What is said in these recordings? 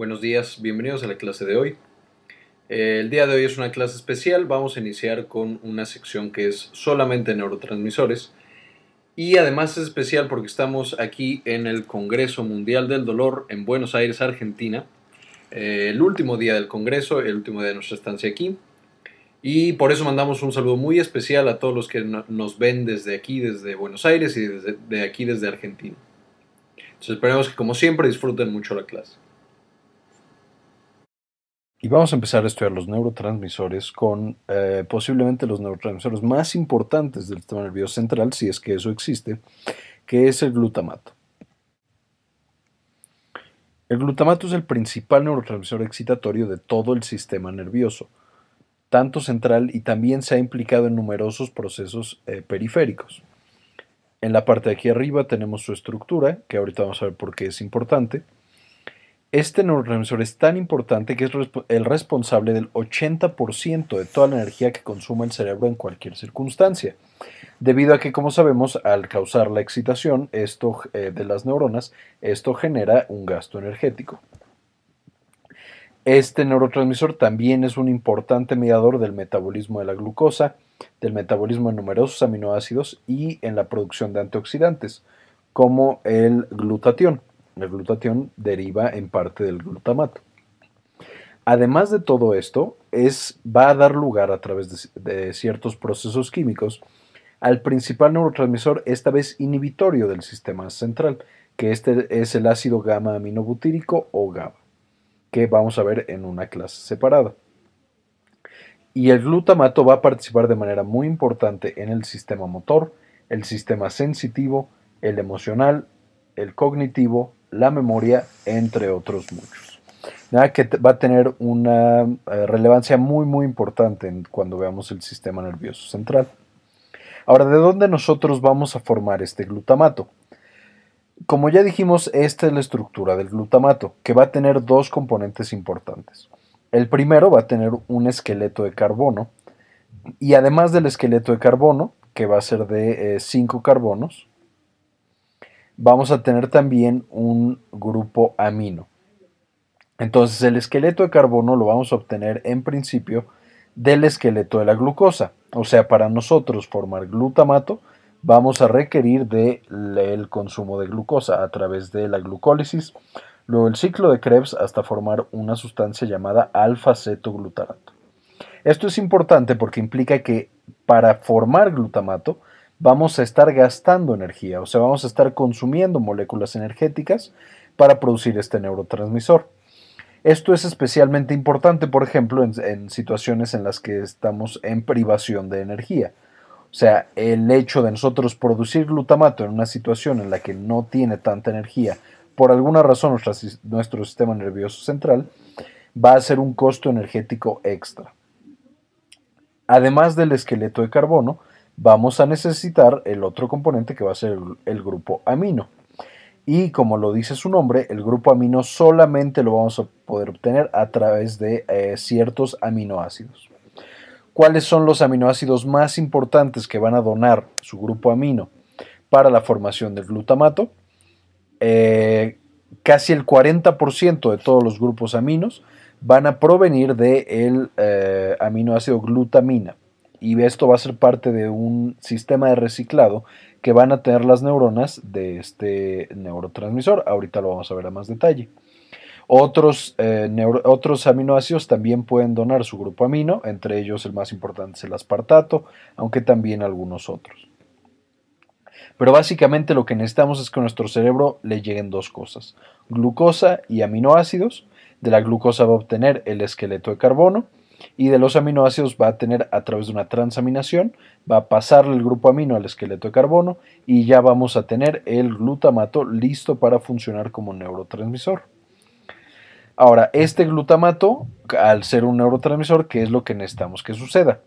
Buenos días, bienvenidos a la clase de hoy. El día de hoy es una clase especial, vamos a iniciar con una sección que es solamente neurotransmisores y además es especial porque estamos aquí en el Congreso Mundial del Dolor en Buenos Aires, Argentina, eh, el último día del Congreso, el último día de nuestra estancia aquí y por eso mandamos un saludo muy especial a todos los que nos ven desde aquí, desde Buenos Aires y desde de aquí desde Argentina. Entonces esperemos que como siempre disfruten mucho la clase. Y vamos a empezar a estudiar los neurotransmisores con eh, posiblemente los neurotransmisores más importantes del sistema nervioso central, si es que eso existe, que es el glutamato. El glutamato es el principal neurotransmisor excitatorio de todo el sistema nervioso, tanto central y también se ha implicado en numerosos procesos eh, periféricos. En la parte de aquí arriba tenemos su estructura, que ahorita vamos a ver por qué es importante. Este neurotransmisor es tan importante que es el responsable del 80% de toda la energía que consume el cerebro en cualquier circunstancia, debido a que, como sabemos, al causar la excitación esto, eh, de las neuronas, esto genera un gasto energético. Este neurotransmisor también es un importante mediador del metabolismo de la glucosa, del metabolismo de numerosos aminoácidos y en la producción de antioxidantes, como el glutatión. El glutatión deriva en parte del glutamato. Además de todo esto, es, va a dar lugar a través de, de ciertos procesos químicos al principal neurotransmisor, esta vez inhibitorio del sistema central, que este es el ácido gamma aminobutírico o GABA, que vamos a ver en una clase separada. Y el glutamato va a participar de manera muy importante en el sistema motor, el sistema sensitivo, el emocional, el cognitivo, la memoria, entre otros muchos. Nada que va a tener una eh, relevancia muy muy importante cuando veamos el sistema nervioso central. Ahora, ¿de dónde nosotros vamos a formar este glutamato? Como ya dijimos, esta es la estructura del glutamato, que va a tener dos componentes importantes. El primero va a tener un esqueleto de carbono, y además del esqueleto de carbono, que va a ser de 5 eh, carbonos, vamos a tener también un grupo amino. Entonces el esqueleto de carbono lo vamos a obtener en principio del esqueleto de la glucosa. O sea, para nosotros formar glutamato vamos a requerir del consumo de glucosa a través de la glucólisis, luego el ciclo de Krebs hasta formar una sustancia llamada alfa-cetoglutarato. Esto es importante porque implica que para formar glutamato vamos a estar gastando energía, o sea, vamos a estar consumiendo moléculas energéticas para producir este neurotransmisor. Esto es especialmente importante, por ejemplo, en, situaciones en las que estamos en privación de energía. O sea, el hecho de nosotros producir glutamato en una situación en la que no tiene tanta energía, por alguna razón nuestro sistema nervioso central, va a ser un costo energético extra. Además del esqueleto de carbono, vamos a necesitar el otro componente que va a ser el, grupo amino. Y como lo dice su nombre, el grupo amino solamente lo vamos a poder obtener a través de eh, ciertos aminoácidos. ¿Cuáles son los aminoácidos más importantes que van a donar su grupo amino para la formación del glutamato? Eh, casi el 40% de todos los grupos aminos van a provenir del eh, aminoácido glutamina y esto va a ser parte de un sistema de reciclado que van a tener las neuronas de este neurotransmisor. Ahorita lo vamos a ver a más detalle. Otros, eh, otros aminoácidos también pueden donar su grupo amino, entre ellos el más importante es el aspartato, aunque también algunos otros. Pero básicamente lo que necesitamos es que a nuestro cerebro le lleguen dos cosas, glucosa y aminoácidos. De la glucosa va a obtener el esqueleto de carbono y de los aminoácidos va a tener a través de una transaminación, va a pasarle el grupo amino al esqueleto de carbono y ya vamos a tener el glutamato listo para funcionar como neurotransmisor. Ahora, este glutamato, al ser un neurotransmisor, ¿qué es lo que necesitamos que suceda?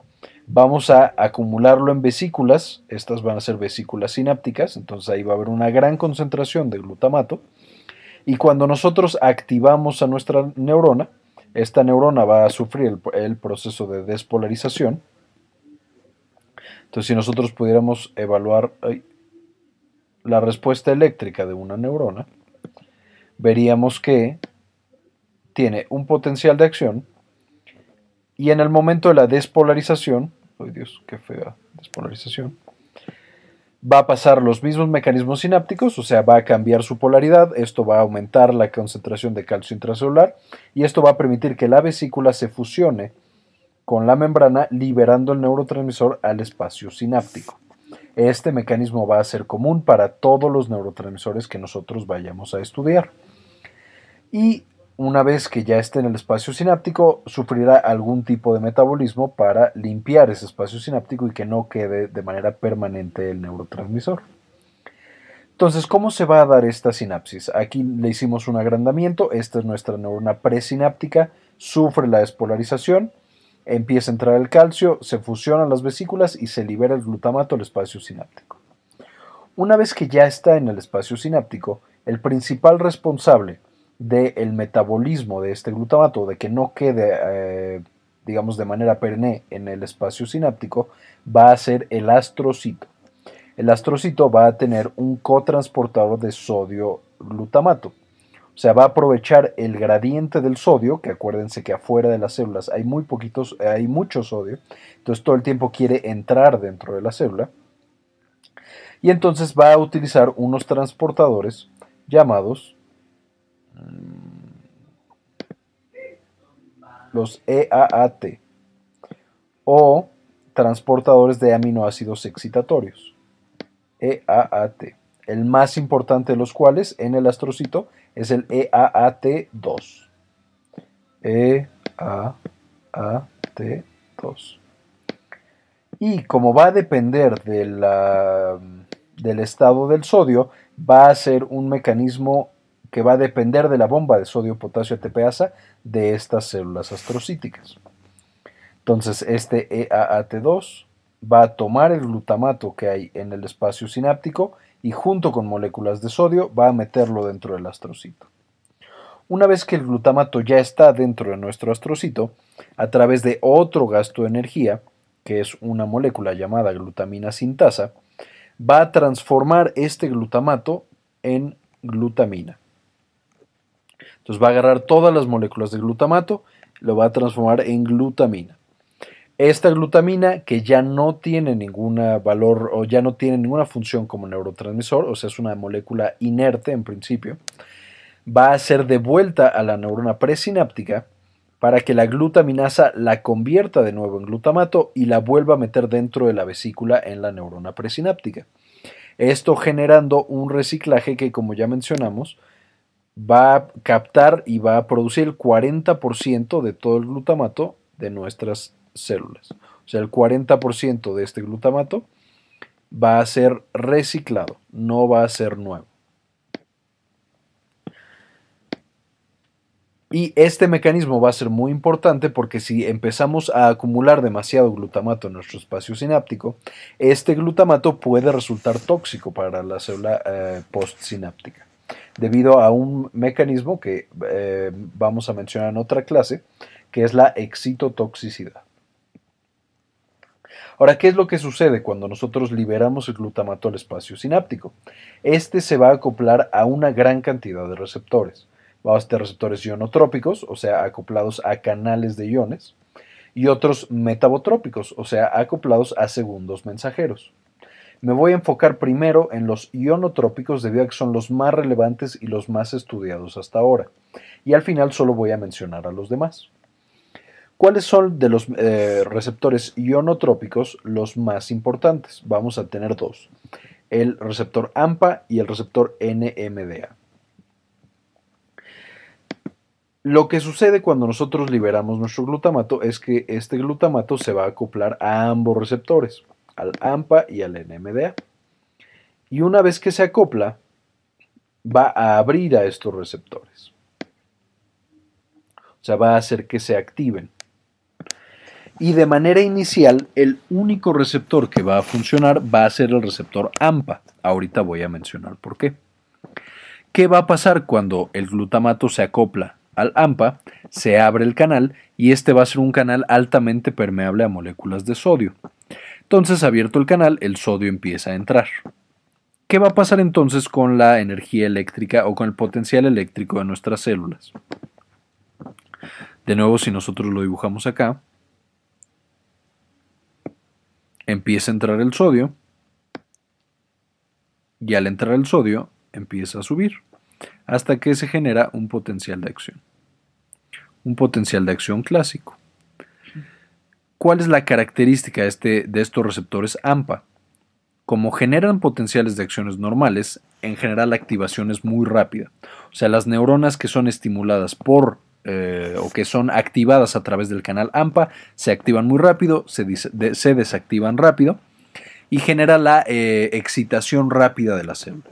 Vamos a acumularlo en vesículas, estas van a ser vesículas sinápticas, entonces ahí va a haber una gran concentración de glutamato, y cuando nosotros activamos a nuestra neurona, esta neurona va a sufrir el, proceso de despolarización. Entonces, si nosotros pudiéramos evaluar la respuesta eléctrica de una neurona, veríamos que tiene un potencial de acción y en el momento de la despolarización, ¡ay Dios, qué fea despolarización! Va a pasar los mismos mecanismos sinápticos, o sea, va a cambiar su polaridad, esto va a aumentar la concentración de calcio intracelular y esto va a permitir que la vesícula se fusione con la membrana liberando el neurotransmisor al espacio sináptico. Este mecanismo va a ser común para todos los neurotransmisores que nosotros vayamos a estudiar. Y una vez que ya esté en el espacio sináptico, sufrirá algún tipo de metabolismo para limpiar ese espacio sináptico y que no quede de manera permanente el neurotransmisor. Entonces, ¿cómo se va a dar esta sinapsis? Aquí le hicimos un agrandamiento, esta es nuestra neurona presináptica, sufre la despolarización, empieza a entrar el calcio, se fusionan las vesículas y se libera el glutamato al espacio sináptico. Una vez que ya está en el espacio sináptico, el principal responsable del metabolismo de este glutamato, de que no quede, eh, digamos, de manera perenne en el espacio sináptico, va a ser el astrocito. El astrocito va a tener un cotransportador de sodio glutamato. O sea, va a aprovechar el gradiente del sodio, que acuérdense que afuera de las células hay muy poquitos, hay mucho sodio, entonces todo el tiempo quiere entrar dentro de la célula. Y entonces va a utilizar unos transportadores llamados los EAAT o transportadores de aminoácidos excitatorios. EAAT. El más importante de los cuales en el astrocito es el EAAT2. EAAT2. Y como va a depender de la, del estado del sodio, va a ser un mecanismo que va a depender de la bomba de sodio-potasio ATPasa de estas células astrocíticas. Entonces, este EAAT2 va a tomar el glutamato que hay en el espacio sináptico y junto con moléculas de sodio va a meterlo dentro del astrocito. Una vez que el glutamato ya está dentro de nuestro astrocito, a través de otro gasto de energía, que es una molécula llamada glutamina sintasa, va a transformar este glutamato en glutamina. Entonces va a agarrar todas las moléculas de glutamato, lo va a transformar en glutamina. Esta glutamina, que ya no tiene ningún valor o ya no tiene ninguna función como neurotransmisor, o sea, es una molécula inerte en principio, va a ser devuelta a la neurona presináptica para que la glutaminasa la convierta de nuevo en glutamato y la vuelva a meter dentro de la vesícula en la neurona presináptica. Esto generando un reciclaje que, como ya mencionamos, va a captar y va a producir el 40% de todo el glutamato de nuestras células. O sea, el 40% de este glutamato va a ser reciclado, no va a ser nuevo. Y este mecanismo va a ser muy importante porque si empezamos a acumular demasiado glutamato en nuestro espacio sináptico, este glutamato puede resultar tóxico para la célula eh, postsináptica, debido a un mecanismo que eh, vamos a mencionar en otra clase, que es la excitotoxicidad. Ahora, ¿qué es lo que sucede cuando nosotros liberamos el glutamato al espacio sináptico? Este se va a acoplar a una gran cantidad de receptores. Vamos a tener receptores ionotrópicos, o sea, acoplados a canales de iones, y otros metabotrópicos, o sea, acoplados a segundos mensajeros. Me voy a enfocar primero en los ionotrópicos debido a que son los más relevantes y los más estudiados hasta ahora. Y al final solo voy a mencionar a los demás. ¿Cuáles son de los eh, receptores ionotrópicos los más importantes? Vamos a tener dos, el receptor AMPA y el receptor NMDA. Lo que sucede cuando nosotros liberamos nuestro glutamato es que este glutamato se va a acoplar a ambos receptores, al AMPA y al NMDA. Y una vez que se acopla, va a abrir a estos receptores. O sea, va a hacer que se activen y de manera inicial el único receptor que va a funcionar va a ser el receptor AMPA. Ahorita voy a mencionar por qué. ¿Qué va a pasar cuando el glutamato se acopla al AMPA? Se abre el canal y este va a ser un canal altamente permeable a moléculas de sodio. Entonces, abierto el canal, el sodio empieza a entrar. ¿Qué va a pasar entonces con la energía eléctrica o con el potencial eléctrico de nuestras células? De nuevo, si nosotros lo dibujamos acá, empieza a entrar el sodio y al entrar el sodio empieza a subir hasta que se genera un potencial de acción. Un potencial de acción clásico. ¿Cuál es la característica de, este, de estos receptores AMPA? Como generan potenciales de acciones normales, en general la activación es muy rápida. O sea, las neuronas que son estimuladas por eh, o que son activadas a través del canal AMPA se activan muy rápido, se, se desactivan rápido y genera la eh, excitación rápida de la célula.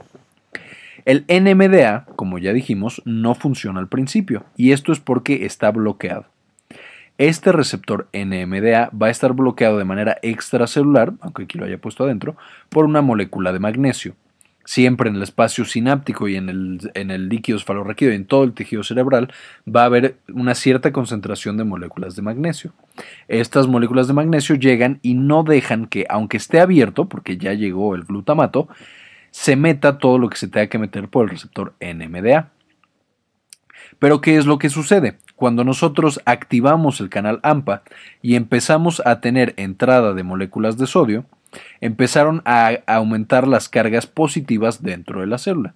El NMDA, como ya dijimos, no funciona al principio y esto es porque está bloqueado. Este receptor NMDA va a estar bloqueado de manera extracelular, aunque aquí lo haya puesto adentro, por una molécula de magnesio. Siempre en el espacio sináptico y en el, líquido esfalorraquídeo y en todo el tejido cerebral va a haber una cierta concentración de moléculas de magnesio. Estas moléculas de magnesio llegan y no dejan que, aunque esté abierto, porque ya llegó el glutamato, se meta todo lo que se tenga que meter por el receptor NMDA. Pero ¿qué es lo que sucede? Cuando nosotros activamos el canal AMPA y empezamos a tener entrada de moléculas de sodio, empezaron a aumentar las cargas positivas dentro de la célula.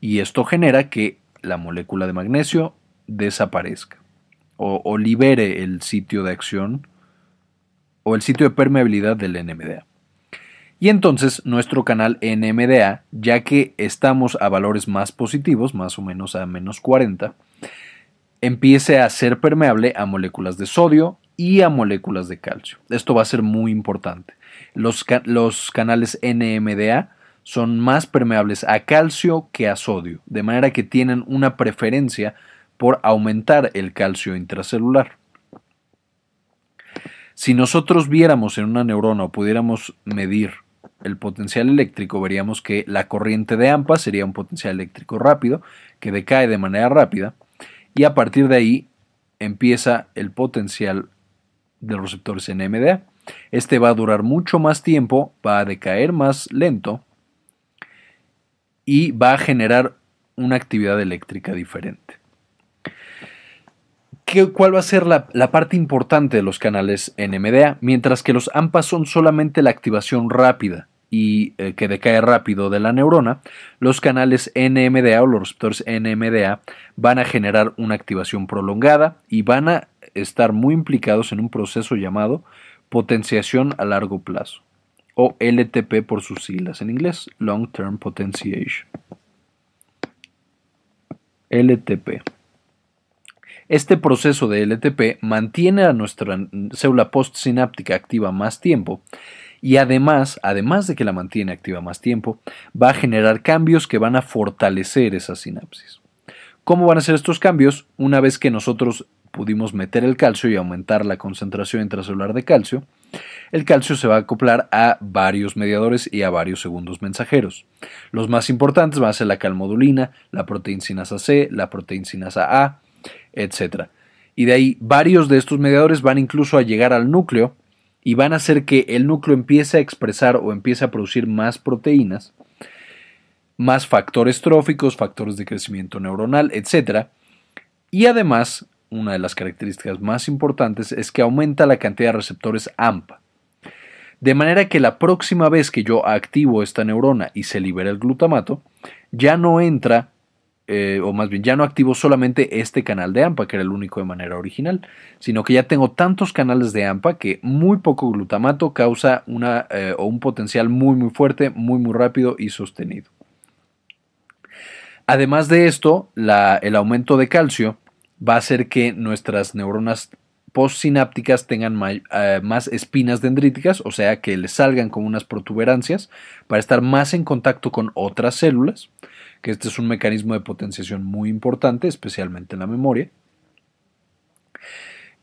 Y esto genera que la molécula de magnesio desaparezca o, o libere el sitio de acción o el sitio de permeabilidad del NMDA. Y entonces nuestro canal NMDA, ya que estamos a valores más positivos, más o menos a menos 40, empiece a ser permeable a moléculas de sodio y a moléculas de calcio. Esto va a ser muy importante. Los, canales NMDA son más permeables a calcio que a sodio, de manera que tienen una preferencia por aumentar el calcio intracelular. Si nosotros viéramos en una neurona o pudiéramos medir el potencial eléctrico, veríamos que la corriente de AMPA sería un potencial eléctrico rápido, que decae de manera rápida, y a partir de ahí empieza el potencial de los receptores NMDA. Este va a durar mucho más tiempo, va a decaer más lento y va a generar una actividad eléctrica diferente. ¿Qué, ¿Cuál va a ser la, parte importante de los canales NMDA? Mientras que los AMPA son solamente la activación rápida y eh, que decae rápido de la neurona, los canales NMDA o los receptores NMDA van a generar una activación prolongada y van a estar muy implicados en un proceso llamado potenciación a largo plazo o LTP por sus siglas en inglés, Long Term Potentiation. LTP. Este proceso de LTP mantiene a nuestra célula postsináptica activa más tiempo y además, además de que la mantiene activa más tiempo, va a generar cambios que van a fortalecer esa sinapsis. ¿Cómo van a ser estos cambios? Una vez que nosotros pudimos meter el calcio y aumentar la concentración intracelular de calcio, el calcio se va a acoplar a varios mediadores y a varios segundos mensajeros. Los más importantes van a ser la calmodulina, la proteincinasa C, la proteincinasa A, etc. Y de ahí varios de estos mediadores van incluso a llegar al núcleo y van a hacer que el núcleo empiece a expresar o empiece a producir más proteínas, más factores tróficos, factores de crecimiento neuronal, etc. Y además una de las características más importantes es que aumenta la cantidad de receptores AMPA. De manera que la próxima vez que yo activo esta neurona y se libera el glutamato, ya no entra, eh, o más bien ya no activo solamente este canal de AMPA, que era el único de manera original, sino que ya tengo tantos canales de AMPA que muy poco glutamato causa una, eh, o un potencial muy muy fuerte, muy muy rápido y sostenido. Además de esto, el aumento de calcio va a hacer que nuestras neuronas postsinápticas tengan eh, más espinas dendríticas, o sea, que les salgan como unas protuberancias para estar más en contacto con otras células, que este es un mecanismo de potenciación muy importante, especialmente en la memoria.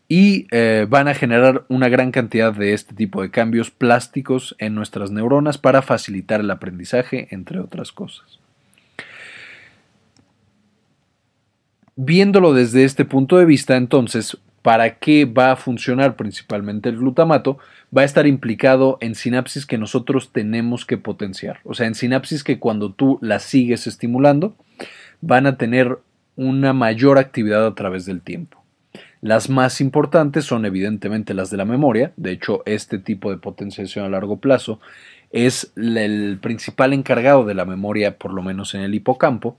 Y eh, van a generar una gran cantidad de este tipo de cambios plásticos en nuestras neuronas para facilitar el aprendizaje, entre otras cosas. Viéndolo desde este punto de vista, entonces, ¿para qué va a funcionar principalmente el glutamato? Va a estar implicado en sinapsis que nosotros tenemos que potenciar. O sea, en sinapsis que cuando tú las sigues estimulando, van a tener una mayor actividad a través del tiempo. Las más importantes son evidentemente las de la memoria, de hecho este tipo de potenciación a largo plazo es el principal encargado de la memoria, por lo menos en el hipocampo.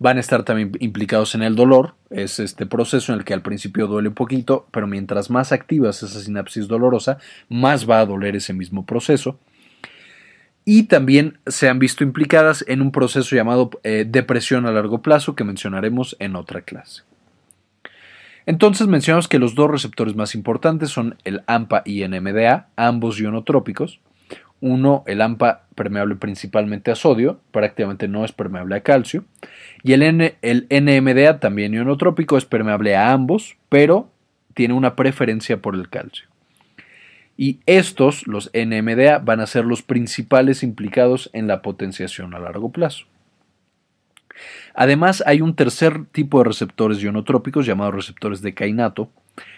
Van a estar también implicados en el dolor, es este proceso en el que al principio duele un poquito, pero mientras más activas esa sinapsis dolorosa, más va a doler ese mismo proceso. Y también se han visto implicadas en un proceso llamado eh, depresión a largo plazo que mencionaremos en otra clase. Entonces mencionamos que los dos receptores más importantes son el AMPA y NMDA, ambos ionotrópicos. Uno, el AMPA permeable principalmente a sodio, prácticamente no es permeable a calcio. Y el, el NMDA, también ionotrópico, es permeable a ambos, pero tiene una preferencia por el calcio. Y estos, los NMDA, van a ser los principales implicados en la potenciación a largo plazo. Además, hay un tercer tipo de receptores ionotrópicos llamados receptores de Kainato.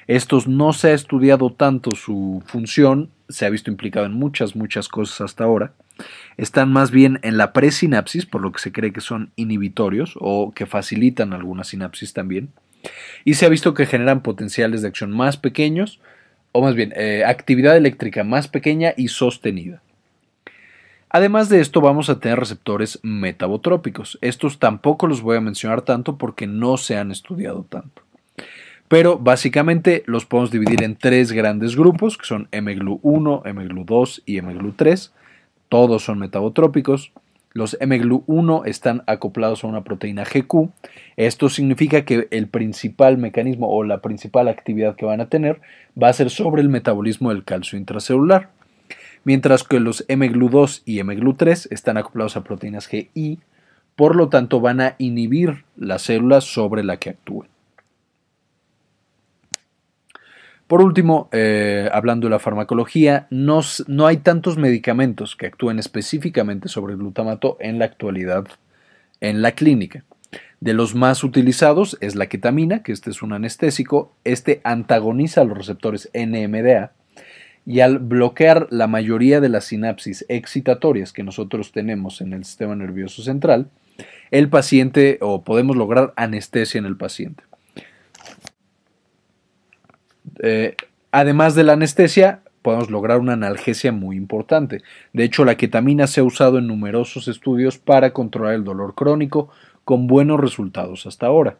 Estos no se ha estudiado tanto su función, se ha visto implicado en muchas, muchas cosas hasta ahora. Están más bien en la presinapsis, por lo que se cree que son inhibitorios o que facilitan alguna sinapsis también. Y se ha visto que generan potenciales de acción más pequeños, o más bien, eh, actividad eléctrica más pequeña y sostenida. Además de esto vamos a tener receptores metabotrópicos. Estos tampoco los voy a mencionar tanto porque no se han estudiado tanto. Pero básicamente los podemos dividir en tres grandes grupos que son mGlu1, mGlu2 y mGlu3. Todos son metabotrópicos. Los mGlu1 están acoplados a una proteína GQ. Esto significa que el principal mecanismo o la principal actividad que van a tener va a ser sobre el metabolismo del calcio intracelular mientras que los mGlu2 y mGlu3 están acoplados a proteínas GI, por lo tanto van a inhibir las células sobre la que actúen. Por último, eh, hablando de la farmacología, no, no, hay tantos medicamentos que actúen específicamente sobre el glutamato en la actualidad en la clínica. De los más utilizados es la ketamina, que este es un anestésico. Este antagoniza los receptores NMDA, y al bloquear la mayoría de las sinapsis excitatorias que nosotros tenemos en el sistema nervioso central, el paciente o podemos lograr anestesia en el paciente. Eh, además de la anestesia, podemos lograr una analgesia muy importante. De hecho, la ketamina se ha usado en numerosos estudios para controlar el dolor crónico con buenos resultados hasta ahora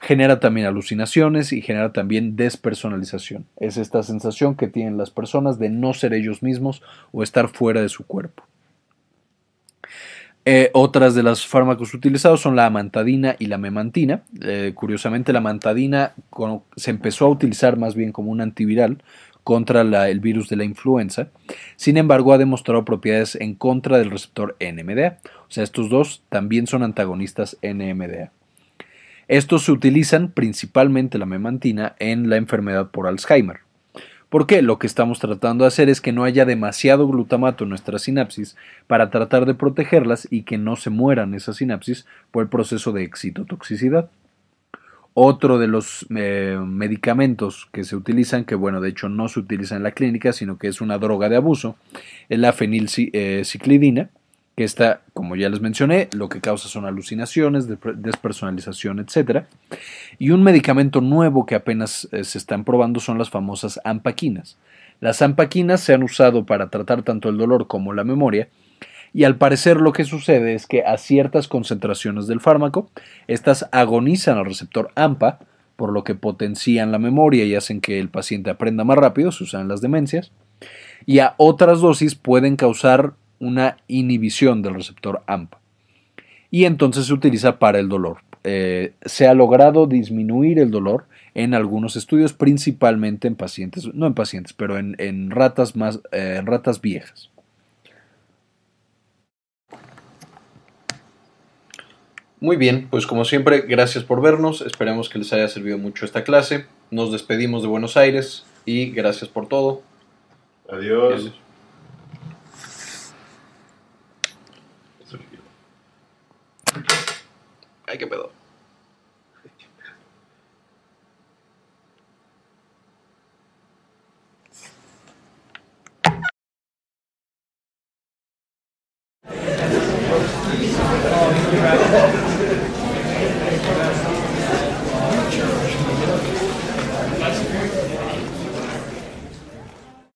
genera también alucinaciones y genera también despersonalización. Es esta sensación que tienen las personas de no ser ellos mismos o estar fuera de su cuerpo. Eh, otras de los fármacos utilizados son la amantadina y la memantina. Eh, curiosamente, la amantadina se empezó a utilizar más bien como un antiviral contra el virus de la influenza. Sin embargo, ha demostrado propiedades en contra del receptor NMDA. O sea, estos dos también son antagonistas NMDA. Estos se utilizan principalmente la memantina en la enfermedad por Alzheimer. Porque lo que estamos tratando de hacer es que no haya demasiado glutamato en nuestra sinapsis para tratar de protegerlas y que no se mueran esas sinapsis por el proceso de excitotoxicidad. Otro de los eh, medicamentos que se utilizan, que bueno, de hecho no se utiliza en la clínica, sino que es una droga de abuso, es la fenilciclidina, que está, como ya les mencioné, lo que causa son alucinaciones, despersonalización, etc. Y un medicamento nuevo que apenas eh, se están probando son las famosas ampaquinas. Las ampaquinas se han usado para tratar tanto el dolor como la memoria, y al parecer lo que sucede es que a ciertas concentraciones del fármaco, estas agonizan al receptor AMPA, por lo que potencian la memoria y hacen que el paciente aprenda más rápido, se usan las demencias, y a otras dosis pueden causar una inhibición del receptor AMPA. Y entonces se utiliza para el dolor. Eh, se ha logrado disminuir el dolor en algunos estudios, principalmente en pacientes, no en pacientes, pero en, ratas más, eh, en ratas viejas. Muy bien, pues como siempre, gracias por vernos. Esperemos que les haya servido mucho esta clase. Nos despedimos de Buenos Aires y gracias por todo. Adiós. Ay, qué pedo.